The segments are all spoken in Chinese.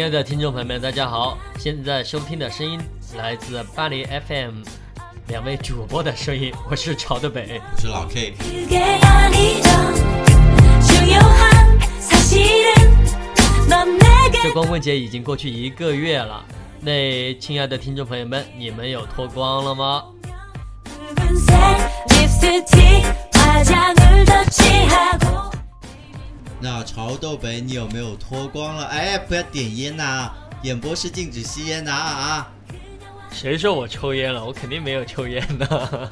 亲爱的听众朋友们，大家好！现在收听的声音来自巴黎 FM，两位主播的声音，我是朝的北，我是老 K。这光棍节已经过去一个月了，那亲爱的听众朋友们，你们有脱光了吗？那潮豆北，你有没有脱光了？哎，不要点烟呐！演播室禁止吸烟呐啊！谁说我抽烟了？我肯定没有抽烟的。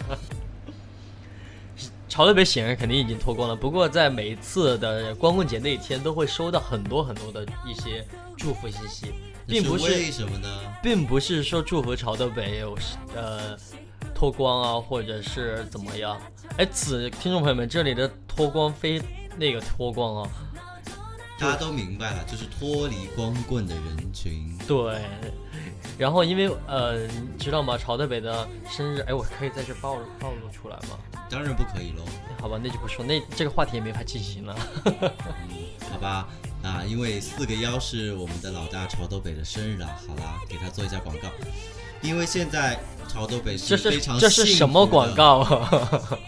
潮豆北显然肯定已经脱光了，不过在每一次的光棍节那一天，都会收到很多很多的一些祝福信息，并不是为什么呢？并不是说祝福潮豆北有呃脱光啊，或者是怎么样？哎，此听众朋友们，这里的脱光非。那个脱光啊，大家都明白了，就是脱离光棍的人群。对，然后因为呃，知道吗？朝代北的生日，哎，我可以在这暴暴露出来吗？当然不可以喽。好吧，那就不说，那这个话题也没法进行了。好吧，啊，因为四个幺是我们的老大朝豆北的生日了，好啦，给他做一下广告。因为现在朝豆北是非常这是什么广告？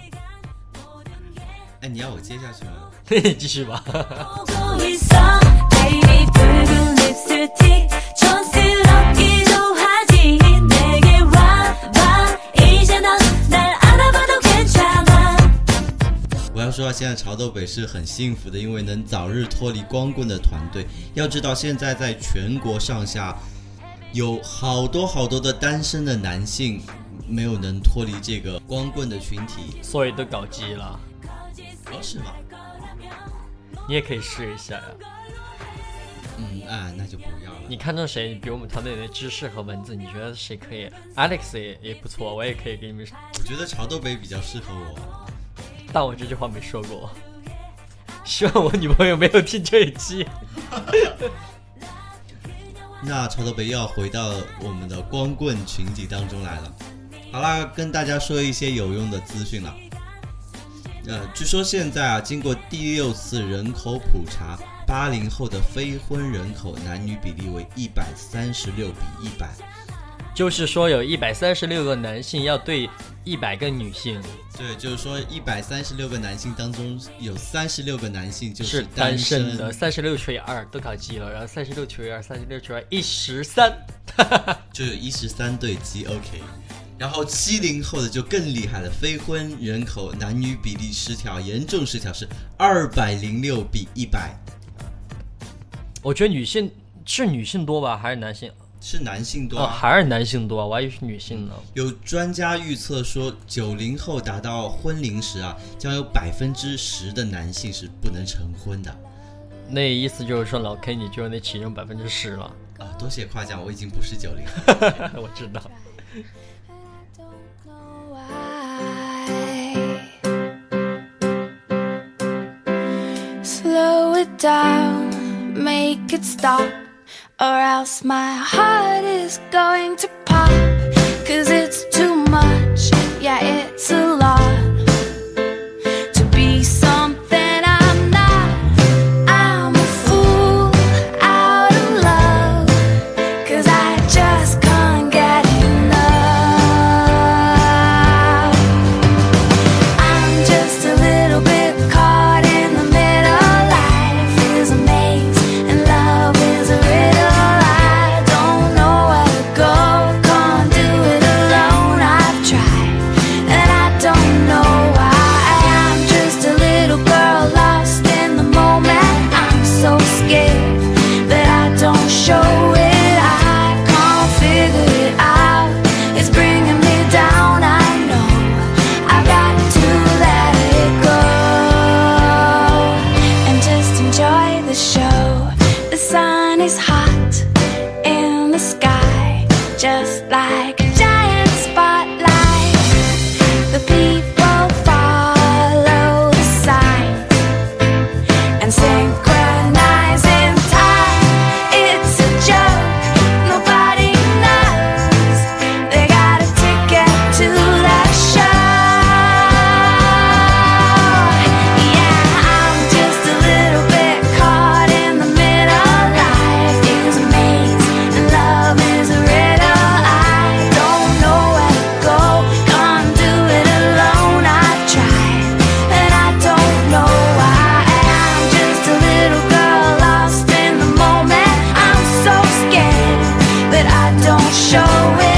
哎，你要我接下去吗？你继续吧。我要说，现在潮豆北是很幸福的，因为能早日脱离光棍的团队。要知道，现在在全国上下有好多好多的单身的男性，没有能脱离这个光棍的群体，所以都搞基了。哦，是吗？你也可以试一下呀。嗯啊，那就不要了。你看中谁？比我们团队的知识和文字，你觉得谁可以？Alex 也也不错，我也可以给你们。我觉得潮豆北比较适合我，但我这句话没说过。希望我女朋友没有听这一期。那潮豆北又要回到我们的光棍群体当中来了。好啦，跟大家说一些有用的资讯了。呃，据说现在啊，经过第六次人口普查，八零后的非婚人口男女比例为一百三十六比一百，就是说有一百三十六个男性要对一百个女性。对，就是说一百三十六个男性当中有三十六个男性就是单身的，三十六除以二都搞鸡了，然后三十六除以二，三十六除以二一十三，就有一十三对鸡。OK。然后七零后的就更厉害了，非婚人口男女比例失调，严重失调是二百零六比一百。我觉得女性是女性多吧，还是男性？是男性多，还是男性多？我还以为是女性呢。有专家预测说，九零后达到婚龄时啊，将有百分之十的男性是不能成婚的。那意思就是说，老 K 你就是那其中百分之十了啊！多谢夸奖，我已经不是九零，我知道。slow it down, make it stop, or else my heart is going to pop. Cause it's too much, yeah, it's a lot. Show it.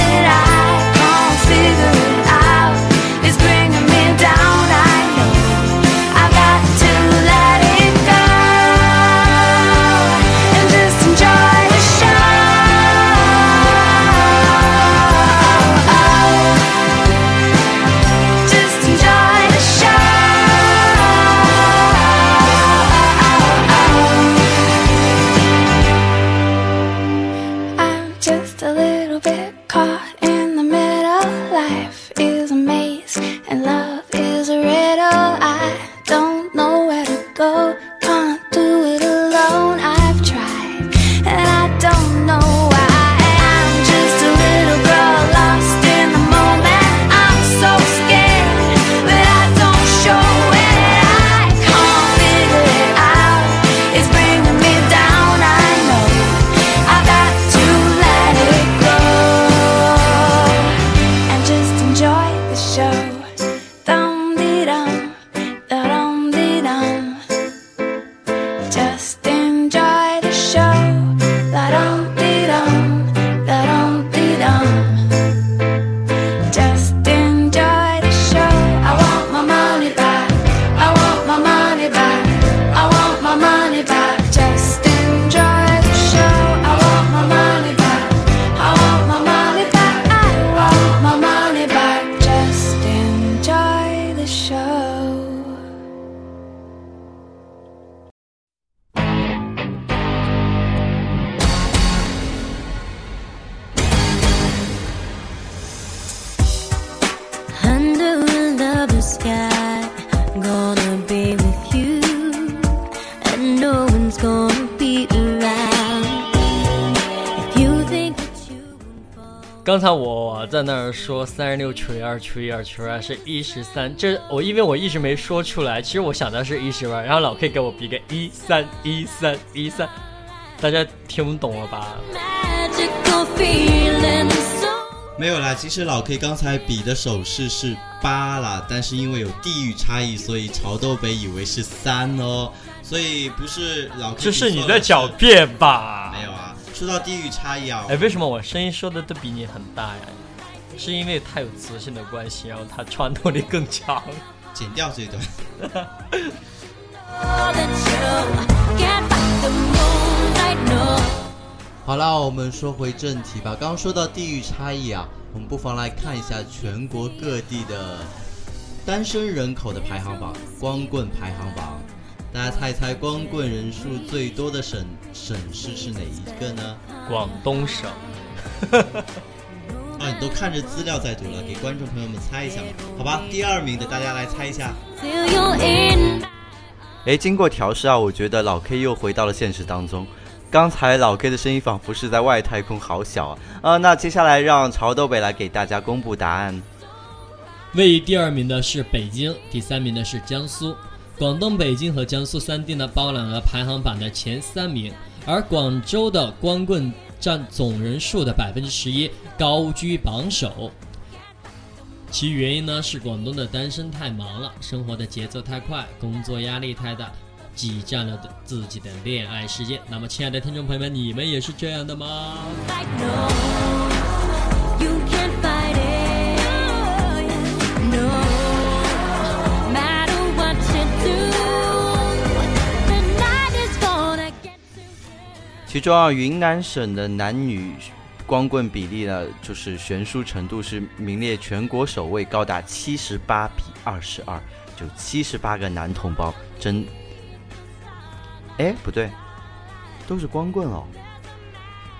刚才我在那儿说三十六除以二除以二除以二是一十三，这我因为我一直没说出来，其实我想的是一十二，然后老 K 给我比个一三一三一三，大家听懂了吧没有啦，其实老 K 刚才比的手势是八啦，但是因为有地域差异，所以潮豆北以为是三哦，所以不是老 K 这是你在狡辩吧？没有啊，说到地域差异啊，哎，为什么我声音说的都比你很大呀？是因为它有磁性的关系，然后它穿透力更强。剪掉这一段。that you can't fight the moonlight, no. 好啦，我们说回正题吧。刚刚说到地域差异啊，我们不妨来看一下全国各地的单身人口的排行榜，光棍排行榜。大家猜一猜，光棍人数最多的省省市是哪一个呢？广东省，啊，你都看着资料在读了，给观众朋友们猜一下吧，好吧？第二名的大家来猜一下。哎，经过调试啊，我觉得老 K 又回到了现实当中。刚才老 K 的声音仿佛是在外太空，好小啊！啊，那接下来让潮豆北来给大家公布答案。位于第二名的是北京，第三名的是江苏。广东、北京和江苏三地呢，包揽了排行榜的前三名，而广州的光棍占总人数的百分之十一，高居榜首。其原因呢是广东的单身太忙了，生活的节奏太快，工作压力太大，挤占了自己的恋爱时间。那么，亲爱的听众朋友们，你们也是这样的吗？其中啊，云南省的男女光棍比例呢，就是悬殊程度是名列全国首位，高达七十八比二十二，就七十八个男同胞真。哎，不对，都是光棍哦。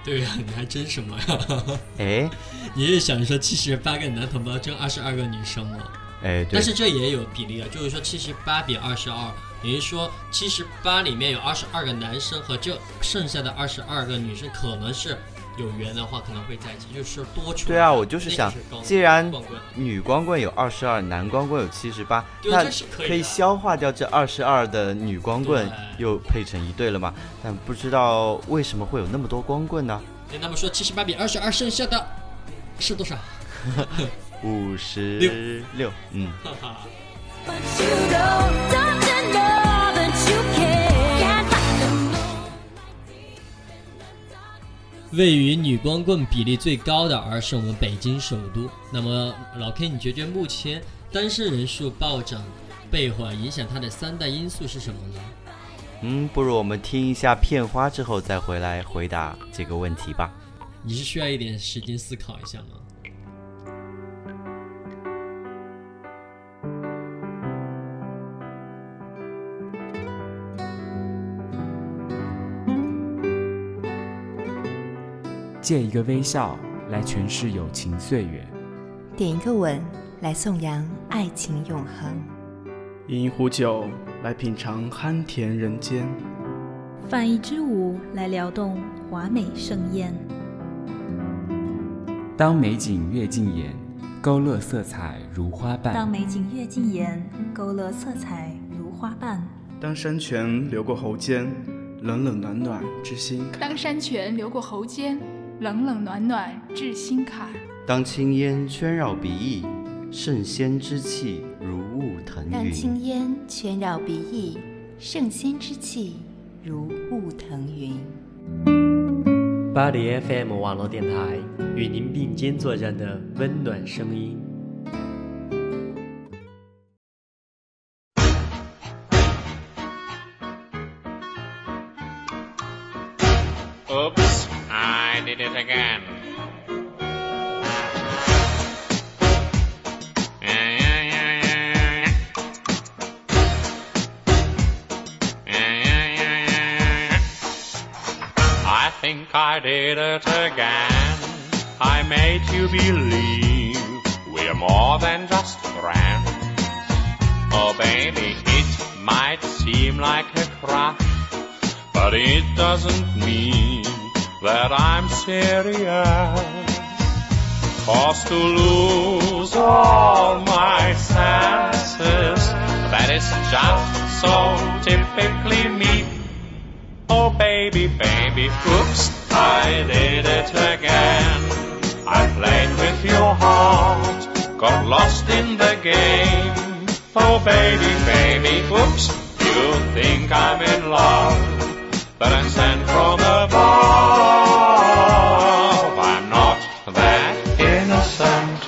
对呀、你还争什么呀？哎 你是想说七十八个男同胞争二十二个女生吗？哎，对但，是这也有比例啊，就是说七十八比二十二，也就是说七十八里面有二十二个男生和这剩下的二十二个女生，可能是有缘的话可能会在一起，就是多出。对啊，我就是想，既然女光棍有二十二，男光棍有七十八，那可以消化掉这二十二的女光棍，又配成一对了嘛？但不知道为什么会有那么多光棍呢？跟他们说七十八比二十二，剩下的是多少？五十六，嗯。位于女光棍比例最高的，而是我们北京首都。那么老 K，你觉得目前单身人数暴涨背后啊，影响它的三大因素是什么呢？嗯，不如我们听一下片花之后再回来回答这个问题吧。你是需要一点时间思考一下吗？借一个微笑来诠释友情岁月，点一个吻来颂扬爱情永恒，饮一壶酒来品尝酣甜人间。泛一支舞来撩动华美盛宴。当美景跃进眼，勾勒色彩如花瓣当瓣。美景跃进眼，勾勒色彩如花瓣。当山泉流过喉间，冷冷暖暖之心坎。当山泉流过喉间，冷冷暖暖至心坎。当青烟圈绕鼻翼，圣仙之气如雾腾云当云。青烟圈绕鼻翼，圣仙之气如雾腾云。巴黎 FM 网络电台与您并肩作战的温暖声音。I made you believe we're more than just friends. Oh, baby, it might seem like a crush. But it doesn't mean that I'm serious. Cause to lose all my senses, that is just so typically me. Oh baby, baby, oops, I did it again. I played with your heart, got lost in the game. Oh baby, baby, oops, you think I'm in love but I'm sent from above. I'm not that innocent.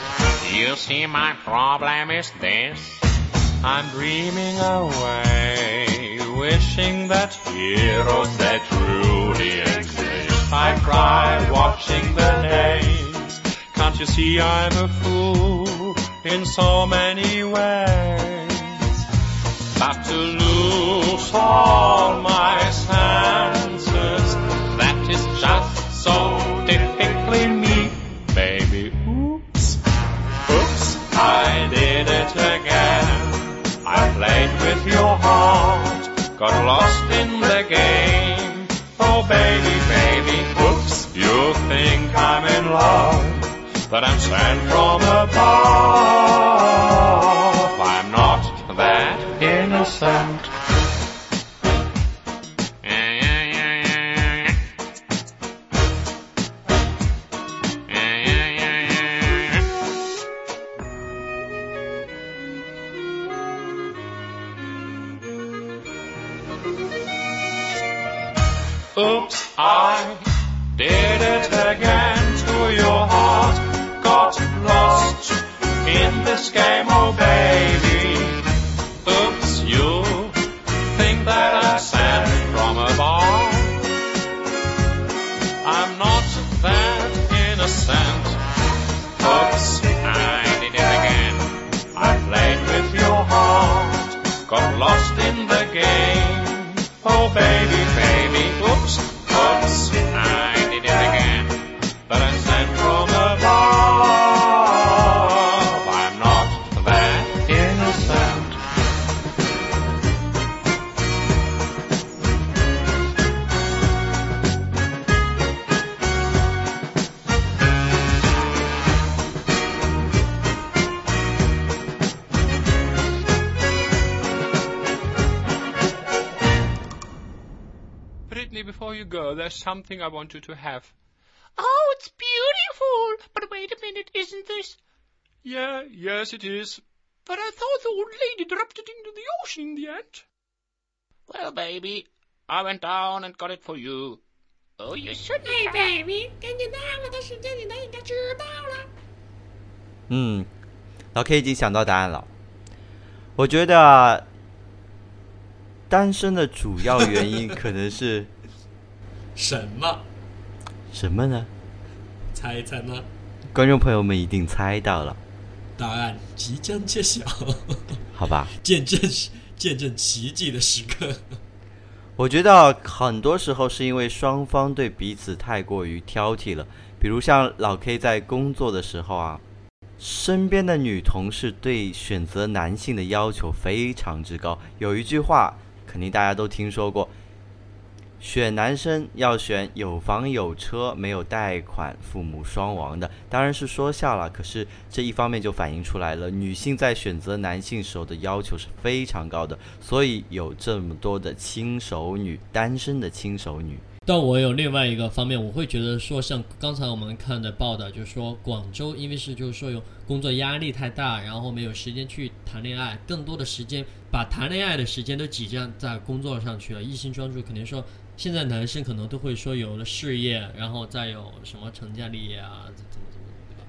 You see, my problem is this. I'm dreaming away, wishing that heroes that truly exist. I cry watching the days. You see I'm a fool in so many ways? But to lose all my senses, that is just so typically me, baby. Oops, oops, I did it again. I played with your heart, got lost in the game. Oh, baby, baby, oops, you think I'm in love, but I'm sent from above. I'm not that innocent. you go, there's something I want you to have. Oh, it's beautiful! But wait a minute, isn't this? Yeah, yes, it is. But I thought the old lady dropped it into the ocean in the end. Well, baby, I went down and got it for you. Oh, you should Hey baby，跟紧到我的时间，你都应该知道了。嗯，老 K 已经想到答案了。我觉得啊单身的主要原因可能是 什么？什么呢？猜一猜呢？观众朋友们一定猜到了，答案即将揭晓，好吧？见证见证奇迹的时刻。我觉得很多时候是因为双方对彼此太过于挑剔了，比如像老 K 在工作的时候啊，身边的女同事对选择男性的要求非常之高。有一句话肯定大家都听说过，选男生要选有房有车、没有贷款、父母双亡的。当然是说笑了，可是这一方面就反映出来了，女性在选择男性时候的要求是非常高的，所以有这么多的轻熟女，单身的轻熟女。但我有另外一个方面，我会觉得说，像刚才我们看的报道，就是说广州因为是就是说有工作压力太大，然后没有时间去谈恋爱，更多的时间把谈恋爱的时间都挤占在工作上去了，一心专注。肯定说现在男生可能都会说有了事业，然后再有什么成家立业啊，怎么怎么怎么，对吧？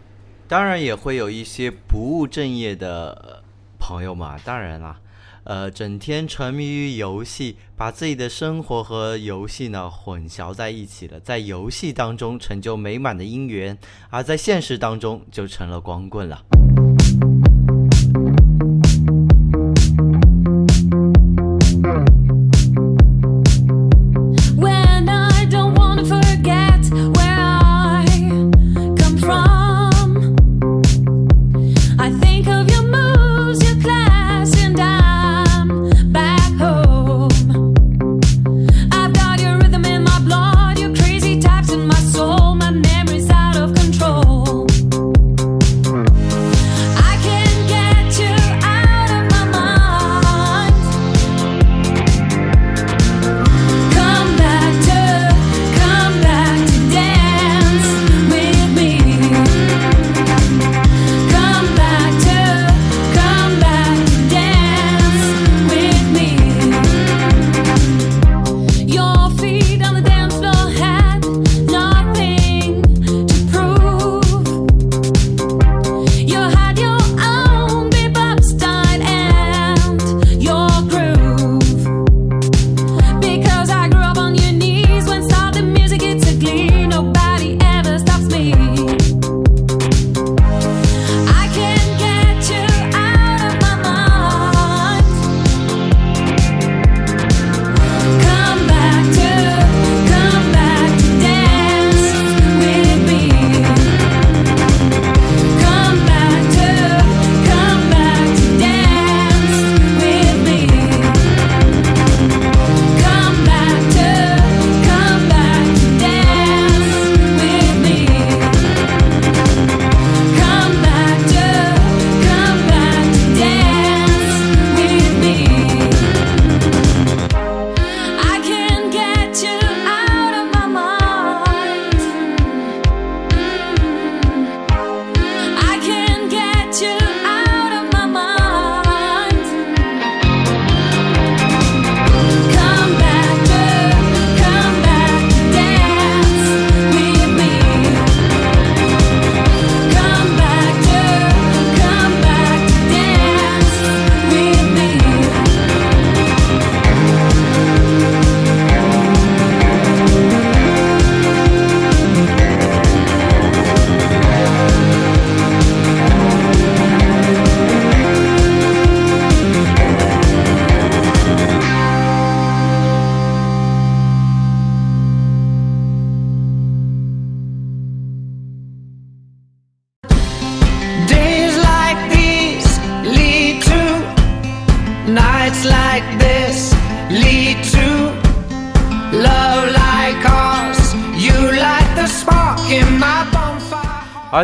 当然也会有一些不务正业的朋友嘛，当然啦，呃，整天沉迷于游戏，把自己的生活和游戏呢混淆在一起了，在游戏当中成就美满的姻缘，而在现实当中就成了光棍了。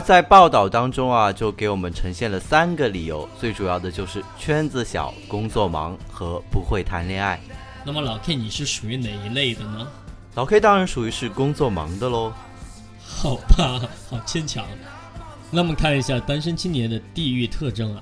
而在报道当中啊，就给我们呈现了三个理由，最主要的就是圈子小、工作忙和不会谈恋爱。那么老 K，你是属于哪一类的呢？老 K 当然属于是工作忙的喽。好吧，好牵强。那么看一下单身青年的地域特征啊。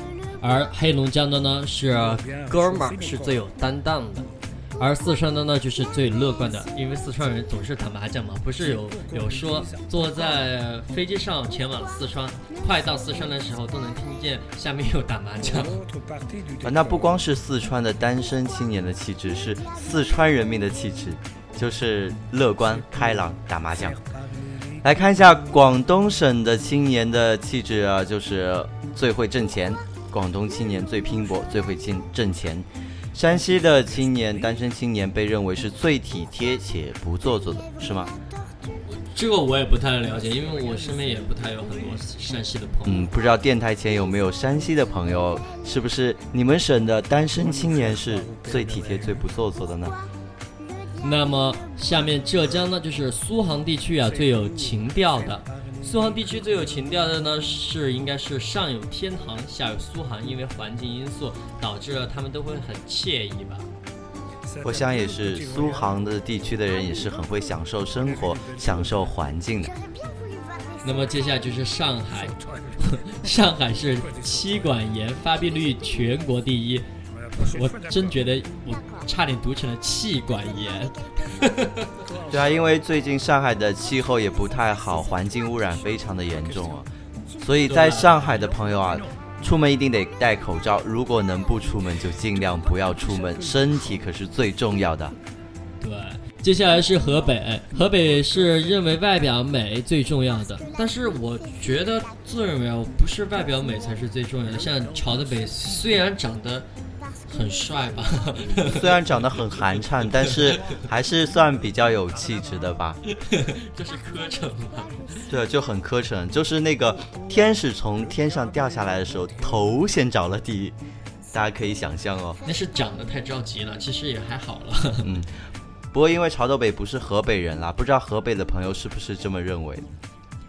而黑龙江的呢是哥们儿是最有担当的，而四川的呢就是最乐观的，因为四川人总是打麻将嘛，不是有有说坐在飞机上前往四川，快到四川的时候都能听见下面有打麻将。啊，那不光是四川的单身青年的气质，是四川人民的气质，就是乐观开朗，打麻将。来看一下广东省的青年的气质啊，就是最会挣钱，广东青年最拼搏，最会挣挣钱。山西的青年，单身青年被认为是最体贴且不做作的，是吗？这个我也不太了解，因为我身边也不太有很多山西的朋友。嗯，不知道电台前有没有山西的朋友，是不是你们省的单身青年是最体贴、最不做作的呢？那么下面浙江呢，就是苏杭地区啊最有情调的。苏杭地区最有情调的呢，是应该是上有天堂，下有苏杭，因为环境因素导致了他们都会很惬意吧。我想也是，苏杭的地区的人也是很会享受生活、享受环境的。那么接下来就是上海，上海是妻管严发病率全国第一，我真觉得我差点读成了气管炎。对啊，因为最近上海的气候也不太好，环境污染非常的严重啊，所以在上海的朋友啊，出门一定得戴口罩，如果能不出门就尽量不要出门，身体可是最重要的。对，接下来是河北，河北是认为外表美最重要的，但是我觉得自认为啊，不是外表美才是最重要的。像朝的北虽然长得很帅吧，虽然长得很寒碜，但是还是算比较有气质的吧。就是磕碜嘛？对，就很磕碜，就是那个天使从天上掉下来的时候，头先着了地，大家可以想象哦。那是长得太着急了，其实也还好了。嗯，不过因为潮州北不是河北人啦，不知道河北的朋友是不是这么认为。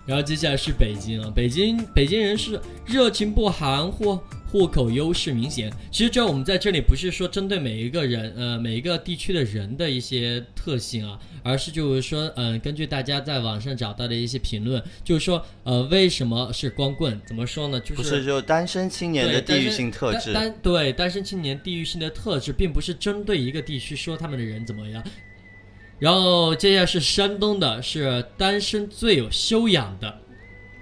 然后接下来是北京啊，北京北京人是热情不含糊，户口优势明显。其实这我们在这里不是说针对每一个人，呃，每一个地区的人的一些特性啊，而是就是说，嗯、根据大家在网上找到的一些评论，就是说，呃，为什么是光棍？怎么说呢？就是不是就单身青年的对地域性特质。单单对单身青年地域性的特质，并不是针对一个地区说他们的人怎么样。然后接下来是山东的，是单身最有修养的。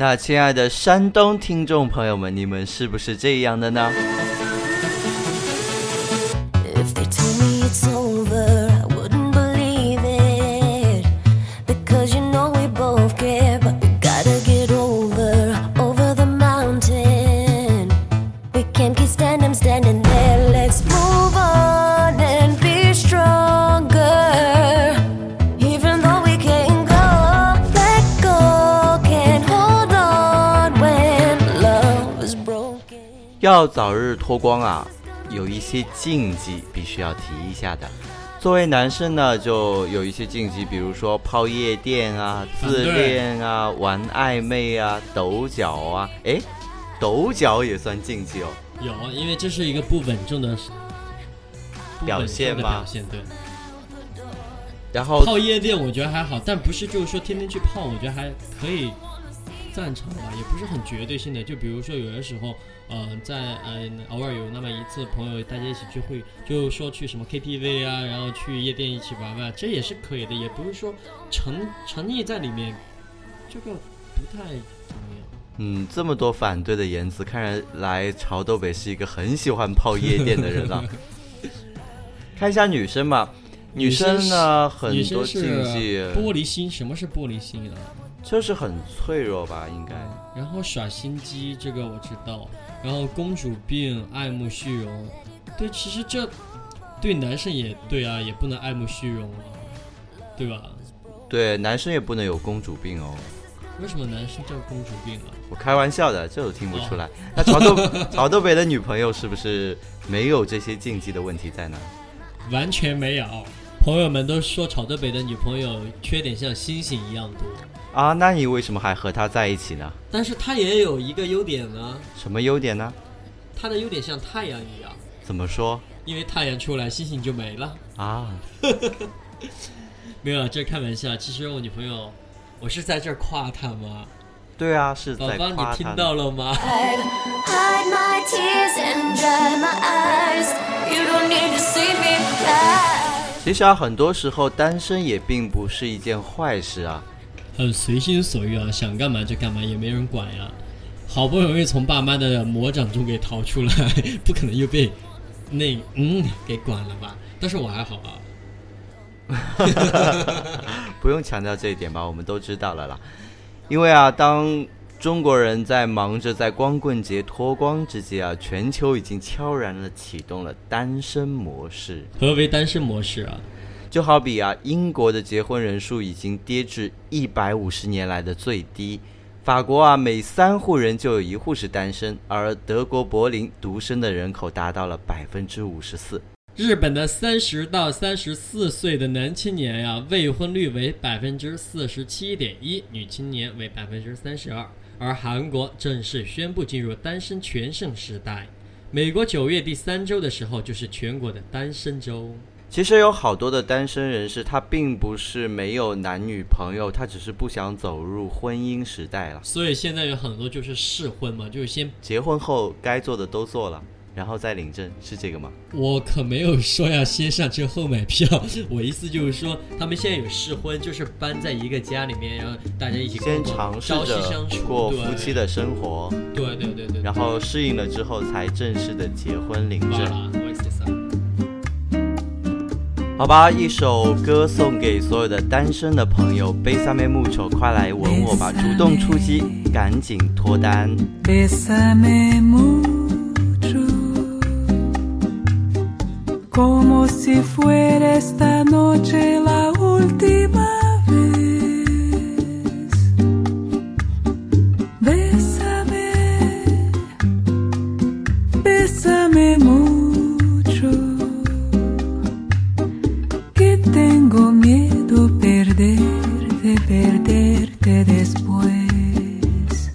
那亲爱的山东听众朋友们，你们是不是这样的呢？要早日脱光啊，有一些禁忌必须要提一下的。作为男生呢，就有一些禁忌，比如说泡夜店啊、自恋啊、玩暧昧啊、抖脚啊。诶，抖脚也算禁忌哦。有，因为这是一个不稳重的不表现吗的表现，对。然后泡夜店我觉得还好，但不是就是说天天去泡，我觉得还可以赞成吧，也不是很绝对性的。就比如说有的时候，呃，在呃偶尔有那么一次朋友大家一起聚会，就说去什么 KTV 啊，然后去夜店一起玩玩，这也是可以的，也不是说沉沉溺在里面，这个不太怎么样。嗯，这么多反对的言辞，看来潮豆北是一个很喜欢泡夜店的人啊。看一下女生吧，女生呢很女多禁忌，玻璃心，什么是玻璃心啊？就是很脆弱吧，应该。然后耍心机，这个我知道。然后公主病、爱慕虚荣，对，其实这对男生也对啊，也不能爱慕虚荣啊，对吧？对，男生也不能有公主病哦。为什么男生叫公主病啊？我开玩笑的，这都听不出来。那曹豆曹豆北的女朋友是不是没有这些禁忌的问题在呢？完全没有。朋友们都说朝德北的女朋友缺点像星星一样多，啊，那你为什么还和他在一起呢？但是她也有一个优点呢，什么优点呢？她的优点像太阳一样，怎么说因为太阳出来，星星就没了。啊？没有，这开玩笑。其实我女朋友，我是在这儿夸她吗？对啊，是宝宝，在夸你听到了吗？其实啊，很多时候单身也并不是一件坏事啊。很随心所欲啊，想干嘛就干嘛，也没人管呀。好不容易从爸妈的魔掌中给逃出来，不可能又被那嗯给管了吧？但是我还好啊。不用强调这一点吧，我们都知道了啦。因为啊，当中国人在忙着在光棍节脱光之际啊，全球已经悄然的启动了单身模式。何为单身模式啊？就好比啊，英国的结婚人数已经跌至一百五十年来的最低。法国啊，每三户人就有一户是单身，而德国柏林独身的人口达到了百分之五十四。日本的三十到三十四岁的男青年呀，未婚率为百分之四十七点一，女青年为百分之三十二。而韩国正式宣布进入单身全盛时代。美国九月第三周的时候，就是全国的单身周。其实有好多的单身人士，他并不是没有男女朋友，他只是不想走入婚姻时代了。所以现在有很多就是试婚嘛，就是先结婚后该做的都做了，然后再领证，是这个吗？我可没有说要先上车后买票，我意思就是说，他们现在有试婚，就是搬在一个家里面，然后大家一起先尝试着，过夫妻的生活，对对对对，然后适应了之后才正式的结婚领证。好吧，一首歌送给所有的单身的朋友，悲三妹木丑，快来吻我吧！主动出击，赶紧脱单。Bésame mucho, como si fuera esta noche la última vez. Bésame, bésame mucho, que tengo miedo perderte, perderte después.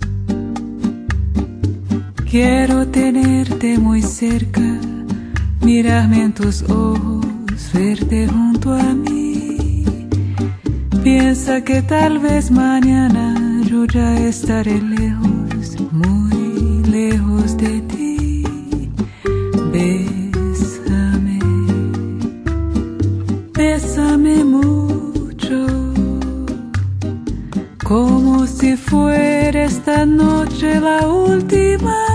Quiero tenerte muy cerca mirarme en tus ojos, verte junto a mí. Piensa que tal vez mañana yo ya estaré lejos, muy lejos de ti. Bésame, bésame mucho, como si fuera esta noche la última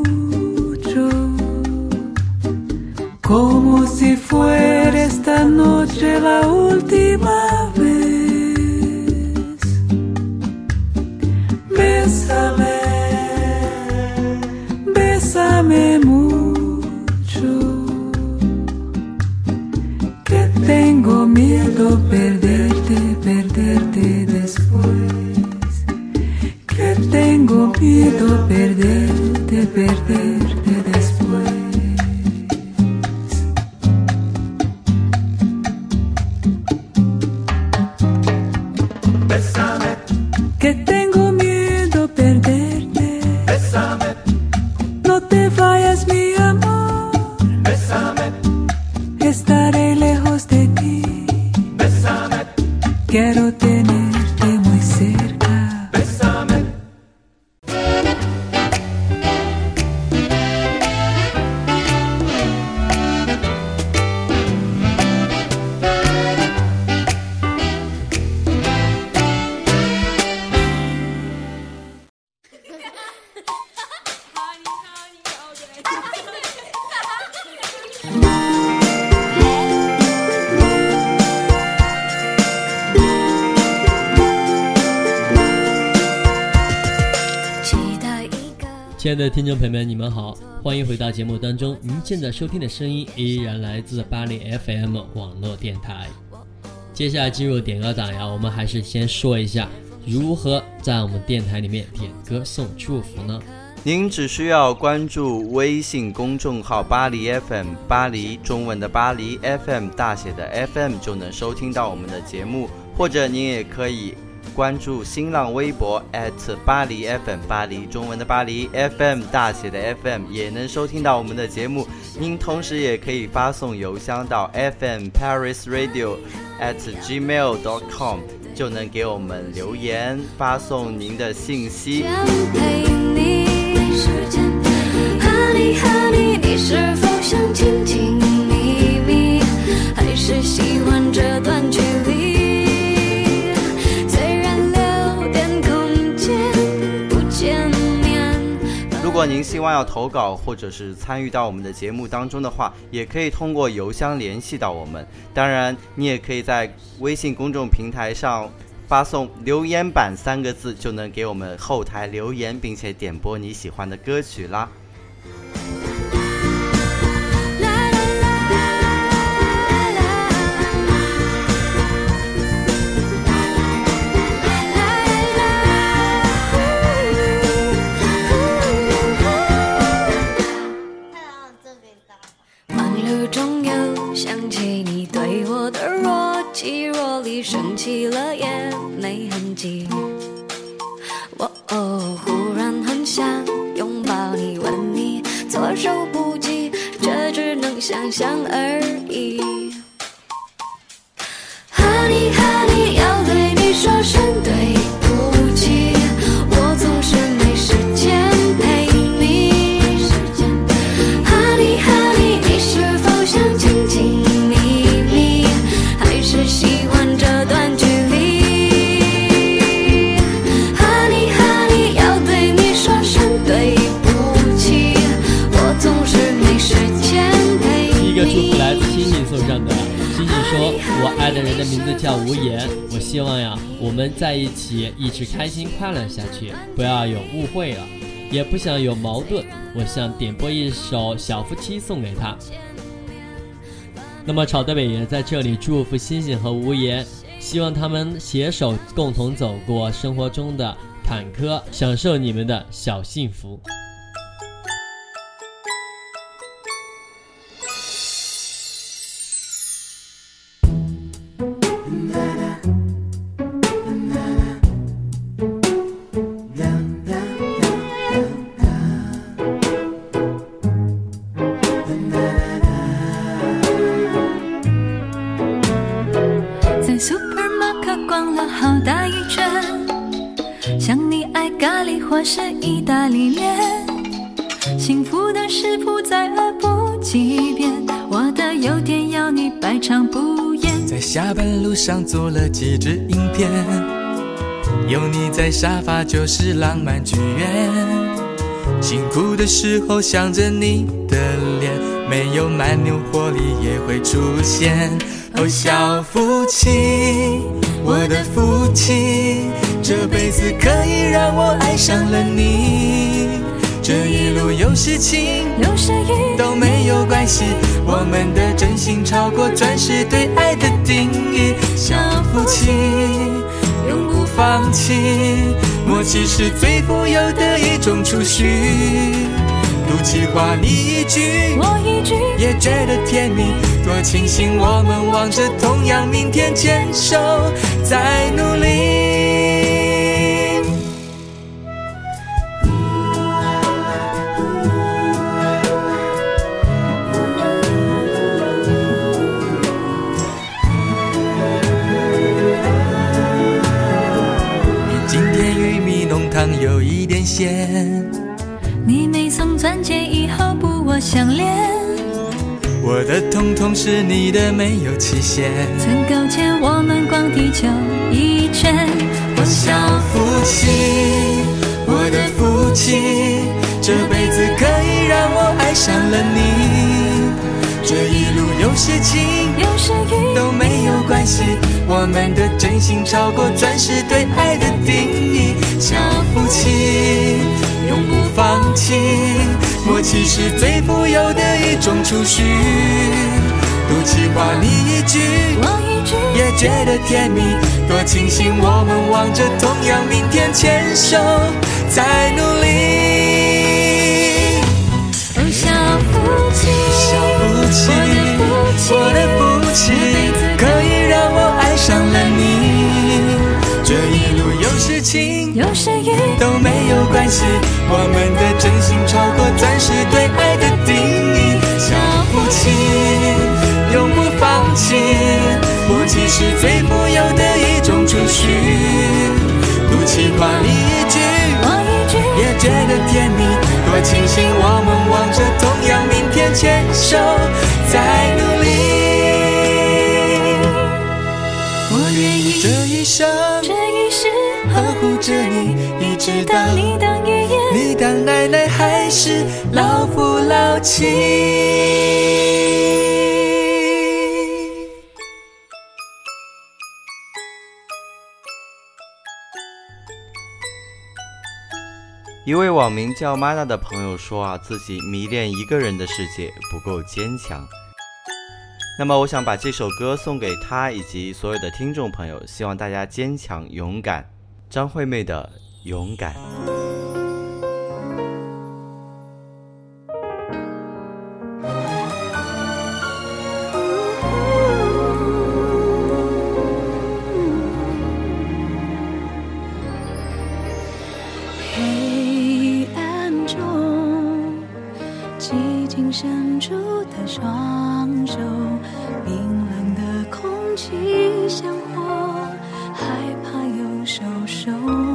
fuera esta noche la última vez. Bésame, bésame mucho, que tengo miedo perderte, perderte después. Que tengo miedo perderte, perderte 的听众朋友们，你们好，欢迎回到节目当中。您现在收听的声音依然来自巴黎 FM 网络电台。接下来进入点歌档呀，我们还是先说一下如何在我们电台里面点歌送祝福呢？您只需要关注微信公众号“巴黎 FM”，巴黎中文的巴黎 FM 大写的 FM 就能收听到我们的节目，或者您也可以关注新浪微博巴黎 FM，巴黎中文的巴黎 FM 大写的 FM 也能收听到我们的节目。您同时也可以发送邮箱到 FM Paris Radio at gmail dot com 就能给我们留言，发送您的信息。陪你。Honey Honey，你是否想亲亲密密，还是喜欢这段距离？果您希望要投稿或者是参与到我们的节目当中的话，也可以通过邮箱联系到我们。当然，你也可以在微信公众平台上发送“留言板”三个字，就能给我们后台留言，并且点播你喜欢的歌曲啦。我们在一起一直开心快乐下去，不要有误会了，也不想有矛盾。我想点播一首《小夫妻》送给他。”那么草德北也在这里祝福星星和无言，希望他们携手共同走过生活中的坎坷，享受你们的小幸福。上做了几支影片，有你在沙发就是浪漫剧院。辛苦的时候想着你的脸，没有蛮牛活力也会出现。哦，小夫妻，我的福气，这辈子可以让我爱上了你。这一路有事情，有时雨都没有关系，我们的真心超过钻石对爱的定义。小夫妻，永不放弃，默契是最富有的一种储蓄。赌气话你一句，我一句，也觉得甜蜜。多庆幸我们望着同样明天，牵手在努力。有一点咸。你没送钻戒以后不我相恋，我的痛痛是你的，没有期限。曾勾牵我们逛地球一圈。我小夫妻，我的夫妻，这辈子可以让我爱上了你。这一路有事情，有时雨都没有关系，我们的真心超过钻石对爱的定义。小夫妻，永不放弃，默契是最富有的一种储蓄。赌气话你一句，也觉得甜蜜，多庆幸我们望着同样明天，牵手在努力。我的福气，可以让我爱上了你。这一路有事情，有时雨都没有关系，我们的真心超过暂时对爱的定义。小福气，永不放弃，默契是最富有的一种储蓄。赌气话你一句，也觉得甜蜜，多庆幸我们望着一直到你当爷爷，你当奶奶，还是老夫老妻。一位网名叫 Mana 的朋友说啊，自己迷恋一个人的世界不够坚强。那么，我想把这首歌送给他以及所有的听众朋友，希望大家坚强勇敢。张惠妹的《勇敢》。黑暗中，寂静伸出的双手，冰冷的空气像火，害怕又受伤。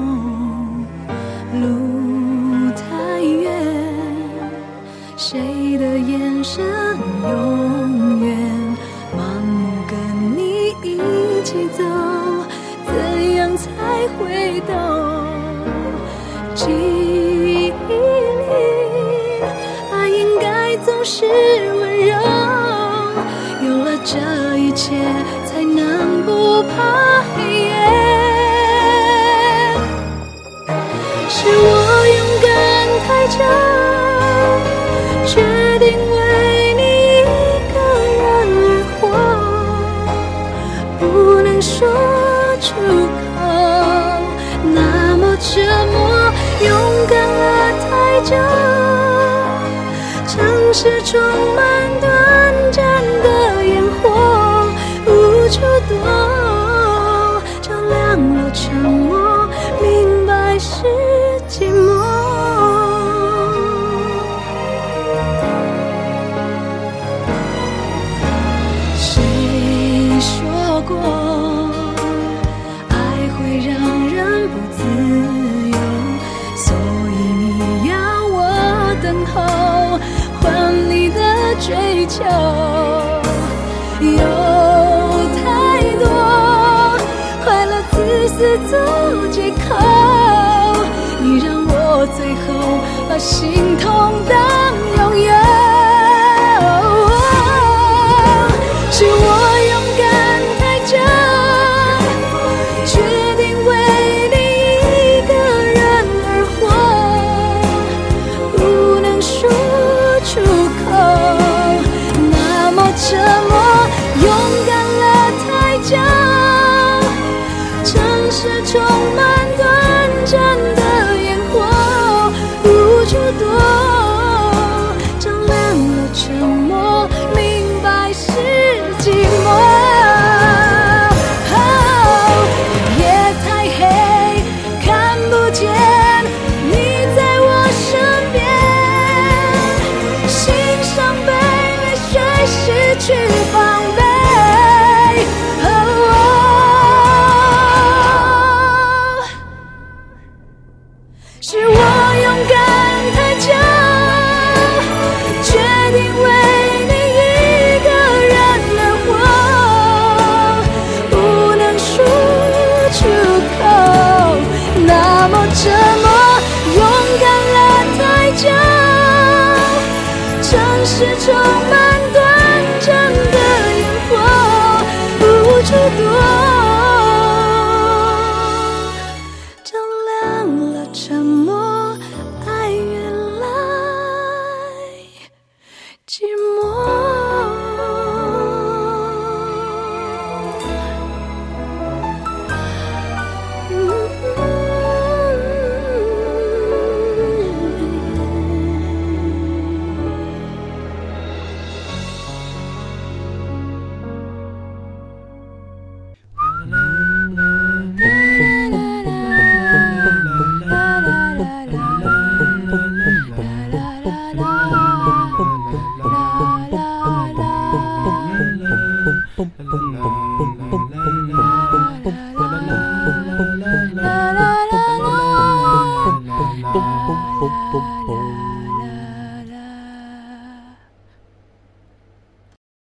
想永远盲目跟你一起走，怎样才会懂？记忆里，爱应该总是温柔。有了这一切，show. 求。有太多快乐自私做借口，你让我最后把心痛当拥有。